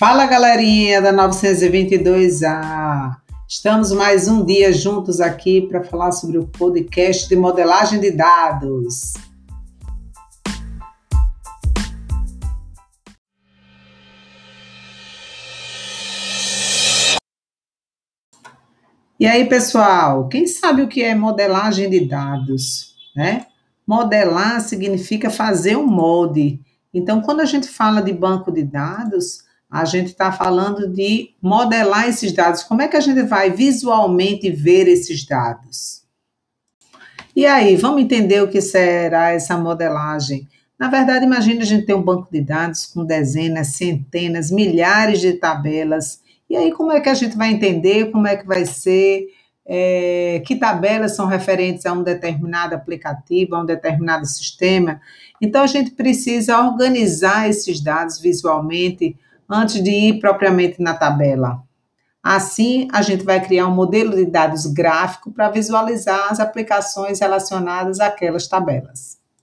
Fala galerinha da 922A! Estamos mais um dia juntos aqui para falar sobre o podcast de modelagem de dados. E aí, pessoal, quem sabe o que é modelagem de dados, né? Modelar significa fazer um molde. Então, quando a gente fala de banco de dados, a gente está falando de modelar esses dados. Como é que a gente vai visualmente ver esses dados? E aí, vamos entender o que será essa modelagem? Na verdade, imagine a gente ter um banco de dados com dezenas, centenas, milhares de tabelas. E aí, como é que a gente vai entender? Como é que vai ser? É, que tabelas são referentes a um determinado aplicativo, a um determinado sistema? Então, a gente precisa organizar esses dados visualmente antes de ir propriamente na tabela. Assim, a gente vai criar um modelo de dados gráfico para visualizar as aplicações relacionadas àquelas tabelas.